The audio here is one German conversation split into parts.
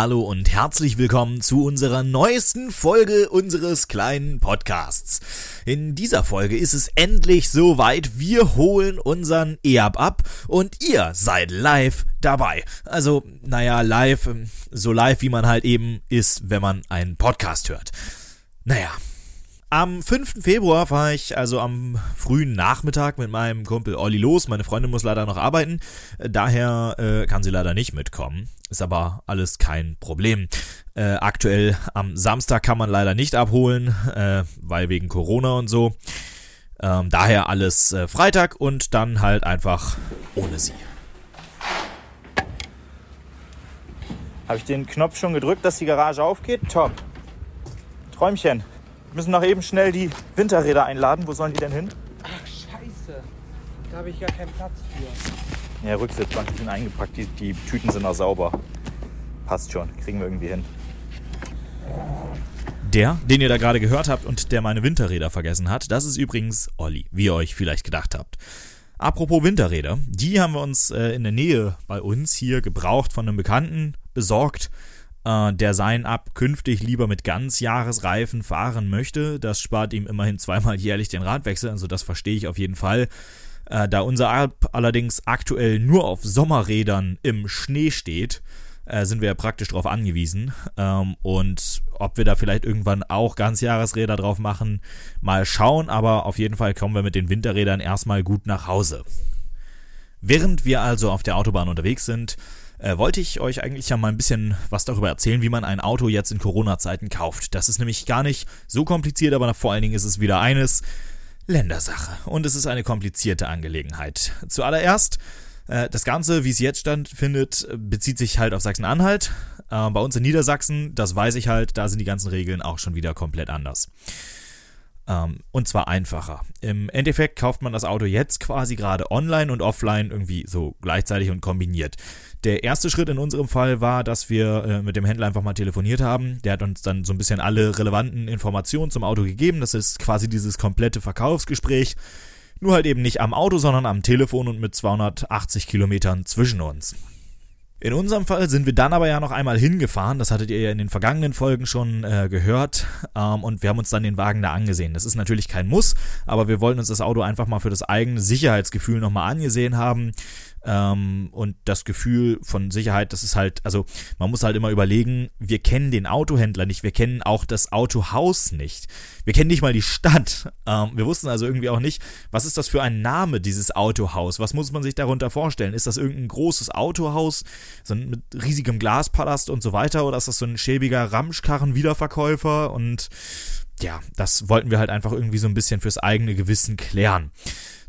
Hallo und herzlich willkommen zu unserer neuesten Folge unseres kleinen Podcasts. In dieser Folge ist es endlich soweit. Wir holen unseren EAP ab und ihr seid live dabei. Also, naja, live, so live wie man halt eben ist, wenn man einen Podcast hört. Naja, am 5. Februar war ich also am frühen Nachmittag mit meinem Kumpel Olli los. Meine Freundin muss leider noch arbeiten, daher äh, kann sie leider nicht mitkommen. Ist aber alles kein Problem. Äh, aktuell am Samstag kann man leider nicht abholen, äh, weil wegen Corona und so. Ähm, daher alles äh, Freitag und dann halt einfach ohne sie. Habe ich den Knopf schon gedrückt, dass die Garage aufgeht? Top. Träumchen. Wir müssen noch eben schnell die Winterräder einladen. Wo sollen die denn hin? Ach, scheiße. Da habe ich gar keinen Platz für. Ja, Rücksitzbank, die sind eingepackt. Die, die Tüten sind noch sauber. Passt schon. Kriegen wir irgendwie hin. Der, den ihr da gerade gehört habt und der meine Winterräder vergessen hat, das ist übrigens Olli, wie ihr euch vielleicht gedacht habt. Apropos Winterräder, die haben wir uns äh, in der Nähe bei uns hier gebraucht von einem Bekannten besorgt äh, der sein Ab künftig lieber mit Ganzjahresreifen fahren möchte. Das spart ihm immerhin zweimal jährlich den Radwechsel, also das verstehe ich auf jeden Fall. Äh, da unser Ab allerdings aktuell nur auf Sommerrädern im Schnee steht, äh, sind wir ja praktisch darauf angewiesen. Ähm, und ob wir da vielleicht irgendwann auch Ganzjahresräder drauf machen, mal schauen, aber auf jeden Fall kommen wir mit den Winterrädern erstmal gut nach Hause. Während wir also auf der Autobahn unterwegs sind, äh, wollte ich euch eigentlich ja mal ein bisschen was darüber erzählen, wie man ein Auto jetzt in Corona-Zeiten kauft. Das ist nämlich gar nicht so kompliziert, aber vor allen Dingen ist es wieder eines Ländersache. Und es ist eine komplizierte Angelegenheit. Zuallererst, äh, das Ganze, wie es jetzt stattfindet, bezieht sich halt auf Sachsen-Anhalt. Äh, bei uns in Niedersachsen, das weiß ich halt, da sind die ganzen Regeln auch schon wieder komplett anders. Ähm, und zwar einfacher. Im Endeffekt kauft man das Auto jetzt quasi gerade online und offline irgendwie so gleichzeitig und kombiniert. Der erste Schritt in unserem Fall war, dass wir äh, mit dem Händler einfach mal telefoniert haben. Der hat uns dann so ein bisschen alle relevanten Informationen zum Auto gegeben. Das ist quasi dieses komplette Verkaufsgespräch. Nur halt eben nicht am Auto, sondern am Telefon und mit 280 Kilometern zwischen uns. In unserem Fall sind wir dann aber ja noch einmal hingefahren, das hattet ihr ja in den vergangenen Folgen schon äh, gehört, ähm, und wir haben uns dann den Wagen da angesehen. Das ist natürlich kein Muss, aber wir wollten uns das Auto einfach mal für das eigene Sicherheitsgefühl nochmal angesehen haben. Ähm, und das Gefühl von Sicherheit, das ist halt, also man muss halt immer überlegen, wir kennen den Autohändler nicht, wir kennen auch das Autohaus nicht. Wir kennen nicht mal die Stadt. Ähm, wir wussten also irgendwie auch nicht, was ist das für ein Name, dieses Autohaus? Was muss man sich darunter vorstellen? Ist das irgendein großes Autohaus, so mit riesigem Glaspalast und so weiter? Oder ist das so ein schäbiger Ramschkarren-Wiederverkäufer? Und ja, das wollten wir halt einfach irgendwie so ein bisschen fürs eigene Gewissen klären.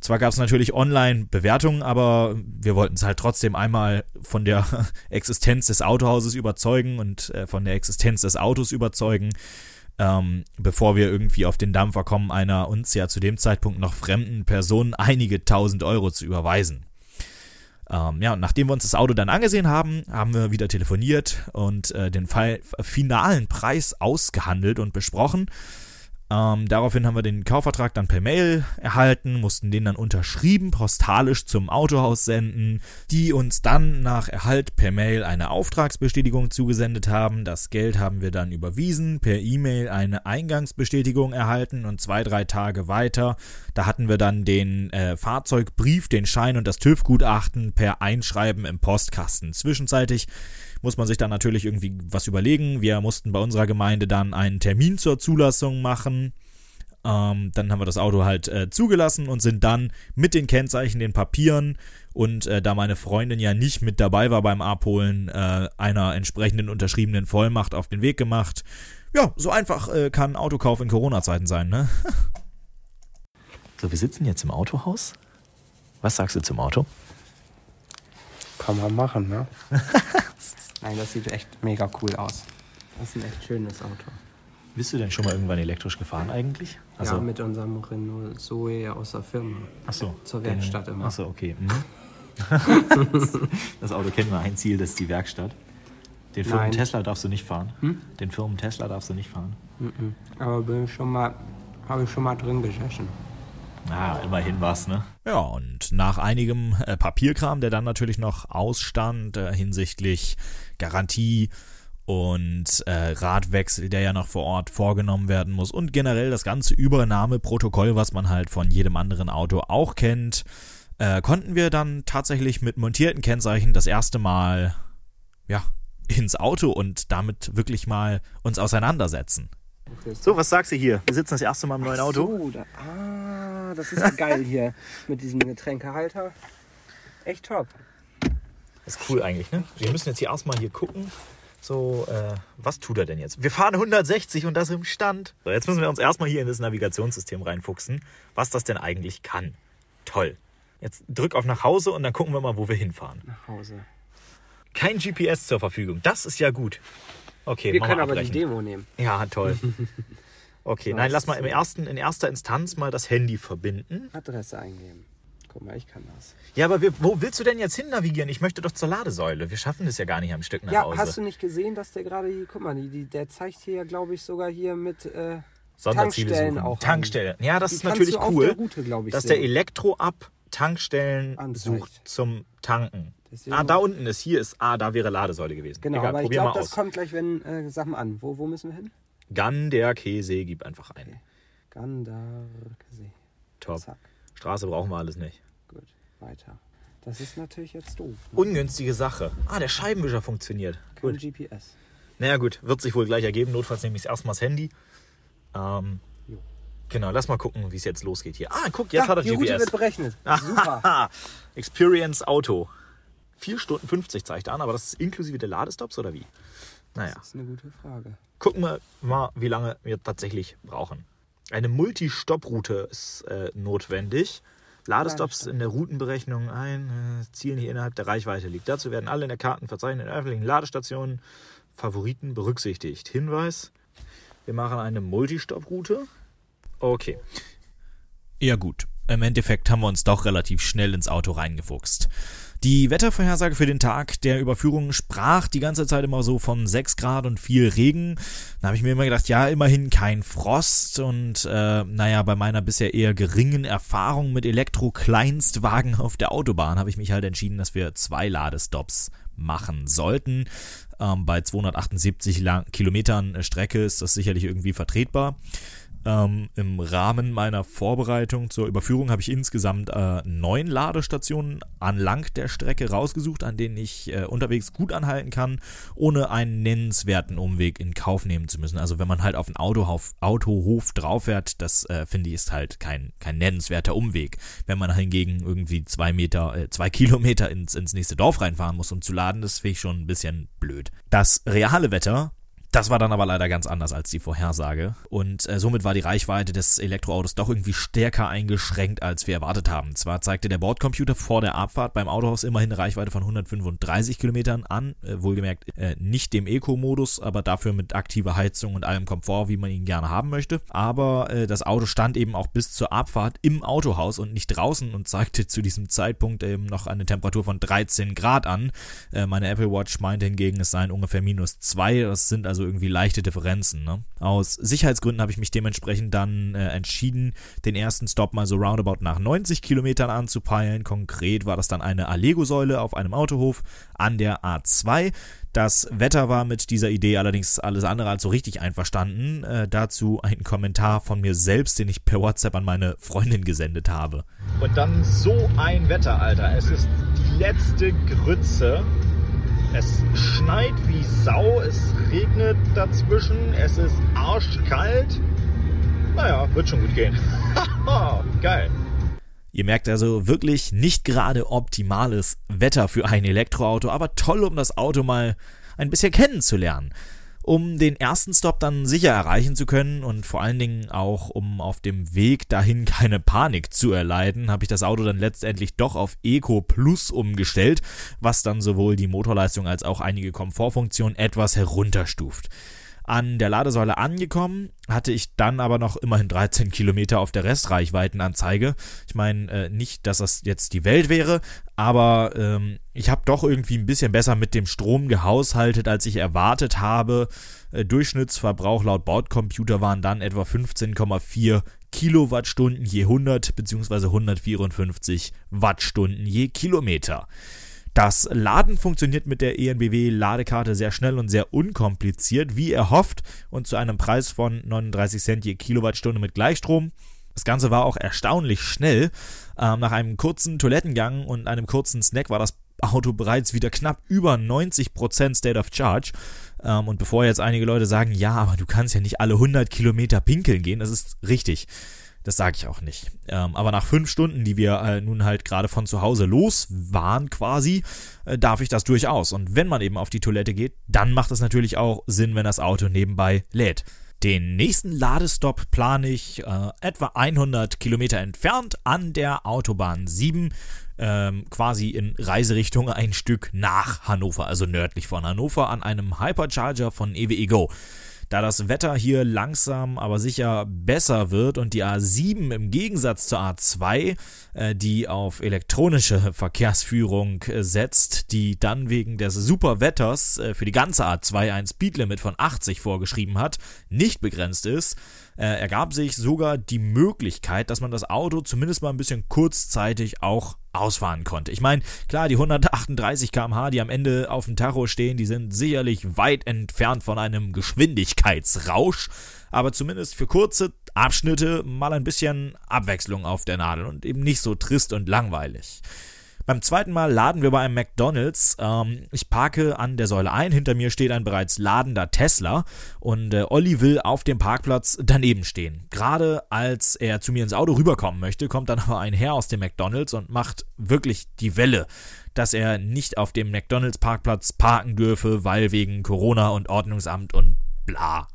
Zwar gab es natürlich Online-Bewertungen, aber wir wollten es halt trotzdem einmal von der Existenz des Autohauses überzeugen und äh, von der Existenz des Autos überzeugen, ähm, bevor wir irgendwie auf den Dampfer kommen, einer uns ja zu dem Zeitpunkt noch fremden Person einige tausend Euro zu überweisen. Ähm, ja, und nachdem wir uns das Auto dann angesehen haben, haben wir wieder telefoniert und äh, den Fall, finalen Preis ausgehandelt und besprochen. Ähm, daraufhin haben wir den Kaufvertrag dann per Mail erhalten, mussten den dann unterschrieben postalisch zum Autohaus senden, die uns dann nach Erhalt per Mail eine Auftragsbestätigung zugesendet haben. Das Geld haben wir dann überwiesen, per E-Mail eine Eingangsbestätigung erhalten und zwei, drei Tage weiter, da hatten wir dann den äh, Fahrzeugbrief, den Schein und das TÜV-Gutachten per Einschreiben im Postkasten. Zwischenzeitlich muss man sich dann natürlich irgendwie was überlegen. Wir mussten bei unserer Gemeinde dann einen Termin zur Zulassung machen. Ähm, dann haben wir das Auto halt äh, zugelassen und sind dann mit den Kennzeichen, den Papieren und äh, da meine Freundin ja nicht mit dabei war beim Abholen, äh, einer entsprechenden unterschriebenen Vollmacht auf den Weg gemacht. Ja, so einfach äh, kann Autokauf in Corona-Zeiten sein, ne? so, wir sitzen jetzt im Autohaus. Was sagst du zum Auto? Kann man machen, ne? Nein, das sieht echt mega cool aus. Das ist ein echt schönes Auto. Bist du denn schon mal irgendwann elektrisch gefahren eigentlich? Also, ja, mit unserem Renault Zoe aus der Firma. Ach so. Zur Werkstatt immer. Ach so, okay. Mhm. das Auto kennt nur ein Ziel, das ist die Werkstatt. Den Firmen Nein. Tesla darfst du nicht fahren. Hm? Den Firmen Tesla darfst du nicht fahren. Aber bin ich schon mal, habe ich schon mal drin gesessen. Ah, immerhin was, ne? Ja, und nach einigem äh, Papierkram, der dann natürlich noch ausstand äh, hinsichtlich Garantie und äh, Radwechsel, der ja noch vor Ort vorgenommen werden muss und generell das ganze Übernahmeprotokoll, was man halt von jedem anderen Auto auch kennt, äh, konnten wir dann tatsächlich mit montierten Kennzeichen das erste Mal ja ins Auto und damit wirklich mal uns auseinandersetzen. So, was sagst du hier? Wir sitzen das erste Mal im neuen Auto. So, da, ah, das ist ja geil hier mit diesem Getränkehalter. Echt top. ist cool eigentlich, ne? Wir müssen jetzt hier erstmal hier gucken. So, äh, was tut er denn jetzt? Wir fahren 160 und das im Stand. So, jetzt müssen wir uns erstmal hier in das Navigationssystem reinfuchsen, was das denn eigentlich kann. Toll. Jetzt drück auf nach Hause und dann gucken wir mal, wo wir hinfahren. Nach Hause. Kein GPS zur Verfügung. Das ist ja gut. Okay, Wir können aber die abbrechen. Demo nehmen. Ja, toll. Okay, nein, lass mal im ersten, in erster Instanz mal das Handy verbinden. Adresse eingeben. Guck mal, ich kann das. Ja, aber wir, wo willst du denn jetzt hin navigieren? Ich möchte doch zur Ladesäule. Wir schaffen das ja gar nicht am Stück nach Ja, Hause. hast du nicht gesehen, dass der gerade hier, guck mal, die, die, der zeigt hier ja, glaube ich, sogar hier mit äh, Sonderziele Tankstellen suchen. auch an. Tankstellen. Ja, das Die ist natürlich cool, der Route, dass der sehen. Elektro-Up Tankstellen Anzeigt. sucht zum Tanken. Deswegen- Ah, da unten ist, hier ist, ah, da wäre Ladesäule gewesen. Genau, Egal, aber ich glaube, das aus. kommt gleich, wenn, äh, mal an, wo, wo müssen wir hin? Gan der Käse, gib einfach ein. Okay. Gandarkesee. Top. Zack, Straße brauchen wir alles nicht. gut, weiter. Das ist natürlich jetzt doof. Ne? Ungünstige Sache. Ah, der Scheibenwischer funktioniert. Kein Gut. GPS. Naja, gut, wird sich wohl gleich ergeben. Notfalls nehme ich erstmal das Handy. Ähm, genau, lass mal gucken, wie es jetzt losgeht hier. Ah, guck, jetzt Ja, hat er die Route GPS. wird berechnet. Super. Experience Auto. 4 Stunden 50 zeigt er an, aber das ist inklusive der Ladestops oder wie? Naja, Das ist eine gute Frage. gucken wir mal, wie lange wir tatsächlich brauchen. Eine Multi-Stop-Route ist äh, notwendig. Ladestops in der Routenberechnung ein, äh, Zielen, die innerhalb der Reichweite liegt. Dazu werden alle in der Karten verzeichneten öffentlichen Ladestationen Favoriten berücksichtigt. Hinweis, wir machen eine Multi-Stop-Route. Okay. Ja gut, im Endeffekt haben wir uns doch relativ schnell ins Auto reingefuchst. Die Wettervorhersage für den Tag der Überführung sprach die ganze Zeit immer so von 6 Grad und viel Regen. Da habe ich mir immer gedacht, ja, immerhin kein Frost und äh, naja, bei meiner bisher eher geringen Erfahrung mit Elektro-Kleinstwagen auf der Autobahn habe ich mich halt entschieden, dass wir zwei Ladestops machen sollten. Ähm, bei 278 lang Kilometern äh, Strecke ist das sicherlich irgendwie vertretbar. Ähm, Im Rahmen meiner Vorbereitung zur Überführung habe ich insgesamt äh, neun Ladestationen anlang der Strecke rausgesucht, an denen ich äh, unterwegs gut anhalten kann, ohne einen nennenswerten Umweg in Kauf nehmen zu müssen. Also wenn man halt auf einen Autohof, Autohof drauf fährt, das äh, finde ich ist halt kein, kein nennenswerter Umweg. Wenn man hingegen irgendwie zwei Meter, äh, zwei Kilometer ins, ins nächste Dorf reinfahren muss, um zu laden, das finde ich schon ein bisschen blöd. Das reale Wetter das war dann aber leider ganz anders als die Vorhersage. Und äh, somit war die Reichweite des Elektroautos doch irgendwie stärker eingeschränkt, als wir erwartet haben. Zwar zeigte der Bordcomputer vor der Abfahrt beim Autohaus immerhin eine Reichweite von 135 Kilometern an, äh, wohlgemerkt äh, nicht dem Eco-Modus, aber dafür mit aktiver Heizung und allem Komfort, wie man ihn gerne haben möchte. Aber äh, das Auto stand eben auch bis zur Abfahrt im Autohaus und nicht draußen und zeigte zu diesem Zeitpunkt eben noch eine Temperatur von 13 Grad an. Äh, meine Apple Watch meinte hingegen, es seien ungefähr minus 2. Das sind also irgendwie leichte Differenzen. Ne? Aus Sicherheitsgründen habe ich mich dementsprechend dann äh, entschieden, den ersten Stop mal so roundabout nach 90 Kilometern anzupeilen. Konkret war das dann eine Allego-Säule auf einem Autohof an der A2. Das Wetter war mit dieser Idee allerdings alles andere als so richtig einverstanden. Äh, dazu ein Kommentar von mir selbst, den ich per WhatsApp an meine Freundin gesendet habe. Und dann so ein Wetter, Alter. Es ist die letzte Grütze. Es schneit wie Sau, es regnet dazwischen, es ist arschkalt. Naja, wird schon gut gehen. Geil. Ihr merkt also wirklich nicht gerade optimales Wetter für ein Elektroauto, aber toll, um das Auto mal ein bisschen kennenzulernen. Um den ersten Stop dann sicher erreichen zu können und vor allen Dingen auch, um auf dem Weg dahin keine Panik zu erleiden, habe ich das Auto dann letztendlich doch auf Eco Plus umgestellt, was dann sowohl die Motorleistung als auch einige Komfortfunktionen etwas herunterstuft. An der Ladesäule angekommen, hatte ich dann aber noch immerhin 13 Kilometer auf der Restreichweitenanzeige. Ich meine, äh, nicht, dass das jetzt die Welt wäre, aber ähm, ich habe doch irgendwie ein bisschen besser mit dem Strom gehaushaltet, als ich erwartet habe. Äh, Durchschnittsverbrauch laut Bordcomputer waren dann etwa 15,4 Kilowattstunden je 100 bzw. 154 Wattstunden je Kilometer. Das Laden funktioniert mit der ENBW-Ladekarte sehr schnell und sehr unkompliziert, wie erhofft, und zu einem Preis von 39 Cent je Kilowattstunde mit Gleichstrom. Das Ganze war auch erstaunlich schnell. Ähm, nach einem kurzen Toilettengang und einem kurzen Snack war das Auto bereits wieder knapp über 90% State of Charge. Ähm, und bevor jetzt einige Leute sagen, ja, aber du kannst ja nicht alle 100 Kilometer pinkeln gehen, das ist richtig. Das sage ich auch nicht. Ähm, aber nach fünf Stunden, die wir äh, nun halt gerade von zu Hause los waren quasi, äh, darf ich das durchaus. Und wenn man eben auf die Toilette geht, dann macht es natürlich auch Sinn, wenn das Auto nebenbei lädt. Den nächsten Ladestopp plane ich äh, etwa 100 Kilometer entfernt an der Autobahn 7, ähm, quasi in Reiserichtung ein Stück nach Hannover, also nördlich von Hannover, an einem Hypercharger von EWE Go. Da das Wetter hier langsam aber sicher besser wird und die A7 im Gegensatz zur A2, äh, die auf elektronische Verkehrsführung äh, setzt, die dann wegen des Superwetters äh, für die ganze A2 ein Speedlimit von 80 vorgeschrieben hat, nicht begrenzt ist, äh, ergab sich sogar die Möglichkeit, dass man das Auto zumindest mal ein bisschen kurzzeitig auch ausfahren konnte. Ich meine, klar, die 138 km/h, die am Ende auf dem Tacho stehen, die sind sicherlich weit entfernt von einem Geschwindigkeitsrausch, aber zumindest für kurze Abschnitte mal ein bisschen Abwechslung auf der Nadel und eben nicht so trist und langweilig. Beim zweiten Mal laden wir bei einem McDonalds. Ähm, ich parke an der Säule ein. Hinter mir steht ein bereits ladender Tesla und äh, Olli will auf dem Parkplatz daneben stehen. Gerade als er zu mir ins Auto rüberkommen möchte, kommt dann aber ein Herr aus dem McDonalds und macht wirklich die Welle, dass er nicht auf dem McDonalds Parkplatz parken dürfe, weil wegen Corona und Ordnungsamt und bla.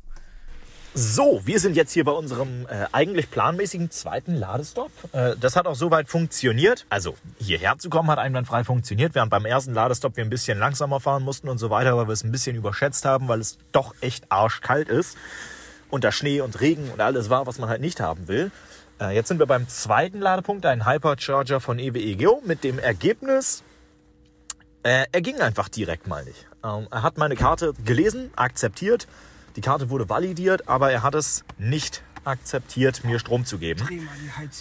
So, wir sind jetzt hier bei unserem äh, eigentlich planmäßigen zweiten Ladestopp. Äh, das hat auch soweit funktioniert. Also hierher zu kommen hat einwandfrei funktioniert, während beim ersten Ladestopp wir ein bisschen langsamer fahren mussten und so weiter, weil wir es ein bisschen überschätzt haben, weil es doch echt arschkalt ist. Da Schnee und Regen und alles war, was man halt nicht haben will. Äh, jetzt sind wir beim zweiten Ladepunkt, ein Hypercharger von EWE Geo mit dem Ergebnis, äh, er ging einfach direkt mal nicht. Ähm, er hat meine Karte gelesen, akzeptiert, die Karte wurde validiert, aber er hat es nicht akzeptiert, mir Strom zu geben.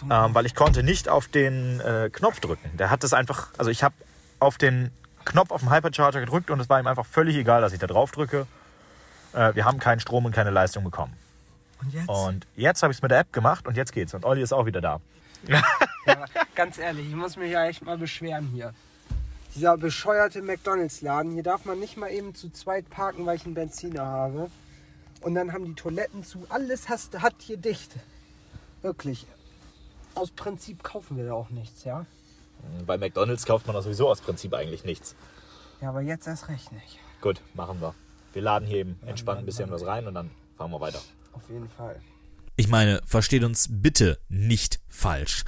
Ähm, weil ich konnte nicht auf den äh, Knopf drücken. Der hat es einfach, also ich habe auf den Knopf auf dem Hypercharger gedrückt und es war ihm einfach völlig egal, dass ich da drauf drücke. Äh, wir haben keinen Strom und keine Leistung bekommen. Und jetzt? Und jetzt habe ich es mit der App gemacht und jetzt geht's. Und Olli ist auch wieder da. Ja, ganz ehrlich, ich muss mich ja echt mal beschweren hier. Dieser bescheuerte McDonalds-Laden, hier darf man nicht mal eben zu zweit parken, weil ich einen Benziner habe. Und dann haben die Toiletten zu. Alles hast, hat hier dicht. Wirklich. Aus Prinzip kaufen wir da auch nichts, ja? Bei McDonalds kauft man sowieso aus Prinzip eigentlich nichts. Ja, aber jetzt erst recht nicht. Gut, machen wir. Wir laden hier eben entspannt ein bisschen was rein und dann fahren wir weiter. Auf jeden Fall. Ich meine, versteht uns bitte nicht falsch.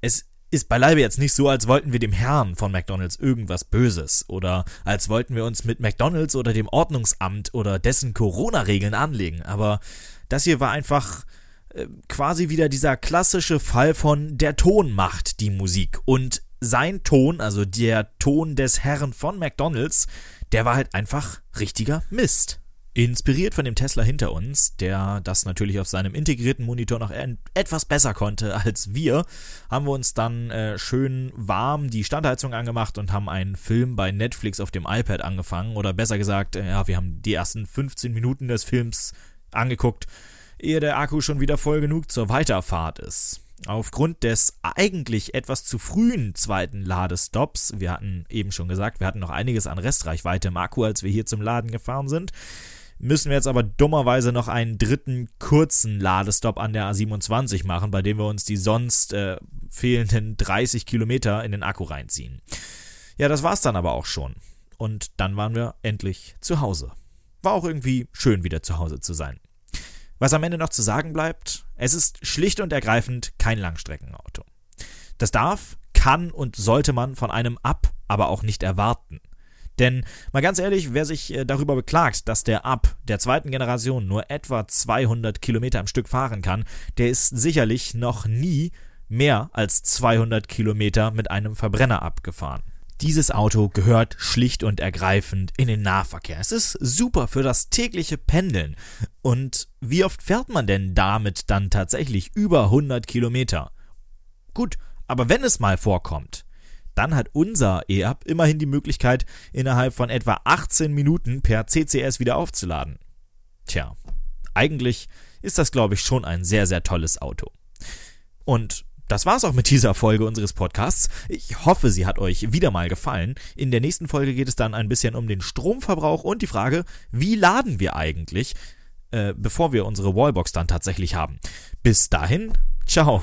Es ist beileibe jetzt nicht so, als wollten wir dem Herrn von McDonalds irgendwas Böses oder als wollten wir uns mit McDonalds oder dem Ordnungsamt oder dessen Corona-Regeln anlegen, aber das hier war einfach äh, quasi wieder dieser klassische Fall von der Ton macht die Musik und sein Ton, also der Ton des Herrn von McDonalds, der war halt einfach richtiger Mist. Inspiriert von dem Tesla hinter uns, der das natürlich auf seinem integrierten Monitor noch etwas besser konnte als wir, haben wir uns dann äh, schön warm die Standheizung angemacht und haben einen Film bei Netflix auf dem iPad angefangen. Oder besser gesagt, äh, ja, wir haben die ersten 15 Minuten des Films angeguckt, ehe der Akku schon wieder voll genug zur Weiterfahrt ist. Aufgrund des eigentlich etwas zu frühen zweiten Ladestops, wir hatten eben schon gesagt, wir hatten noch einiges an Restreichweite im Akku, als wir hier zum Laden gefahren sind, müssen wir jetzt aber dummerweise noch einen dritten kurzen Ladestopp an der A27 machen, bei dem wir uns die sonst äh, fehlenden 30 Kilometer in den Akku reinziehen. Ja, das war's dann aber auch schon. Und dann waren wir endlich zu Hause. War auch irgendwie schön, wieder zu Hause zu sein. Was am Ende noch zu sagen bleibt, es ist schlicht und ergreifend kein Langstreckenauto. Das darf, kann und sollte man von einem ab, aber auch nicht erwarten. Denn mal ganz ehrlich, wer sich äh, darüber beklagt, dass der Up der zweiten Generation nur etwa 200 Kilometer am Stück fahren kann, der ist sicherlich noch nie mehr als 200 Kilometer mit einem Verbrenner abgefahren. Dieses Auto gehört schlicht und ergreifend in den Nahverkehr. Es ist super für das tägliche Pendeln. Und wie oft fährt man denn damit dann tatsächlich über 100 Kilometer? Gut, aber wenn es mal vorkommt, dann hat unser E-Up immerhin die Möglichkeit, innerhalb von etwa 18 Minuten per CCS wieder aufzuladen. Tja, eigentlich ist das, glaube ich, schon ein sehr, sehr tolles Auto. Und das war's auch mit dieser Folge unseres Podcasts. Ich hoffe, sie hat euch wieder mal gefallen. In der nächsten Folge geht es dann ein bisschen um den Stromverbrauch und die Frage, wie laden wir eigentlich, äh, bevor wir unsere Wallbox dann tatsächlich haben. Bis dahin, ciao.